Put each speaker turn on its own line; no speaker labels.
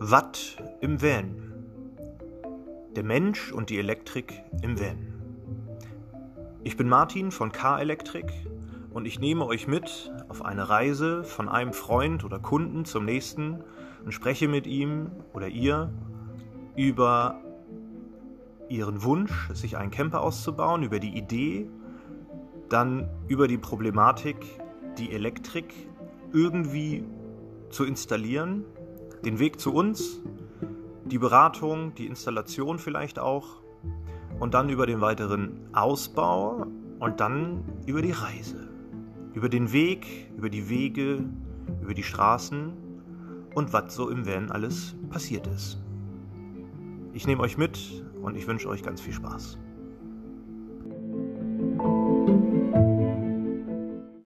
Watt im Van. Der Mensch und die Elektrik im Van. Ich bin Martin von K-Elektrik und ich nehme euch mit auf eine Reise von einem Freund oder Kunden zum nächsten und spreche mit ihm oder ihr über ihren Wunsch, sich einen Camper auszubauen, über die Idee, dann über die Problematik, die Elektrik irgendwie zu installieren den Weg zu uns, die Beratung, die Installation vielleicht auch und dann über den weiteren Ausbau und dann über die Reise, über den Weg, über die Wege, über die Straßen und was so im Van alles passiert ist. Ich nehme euch mit und ich wünsche euch ganz viel Spaß.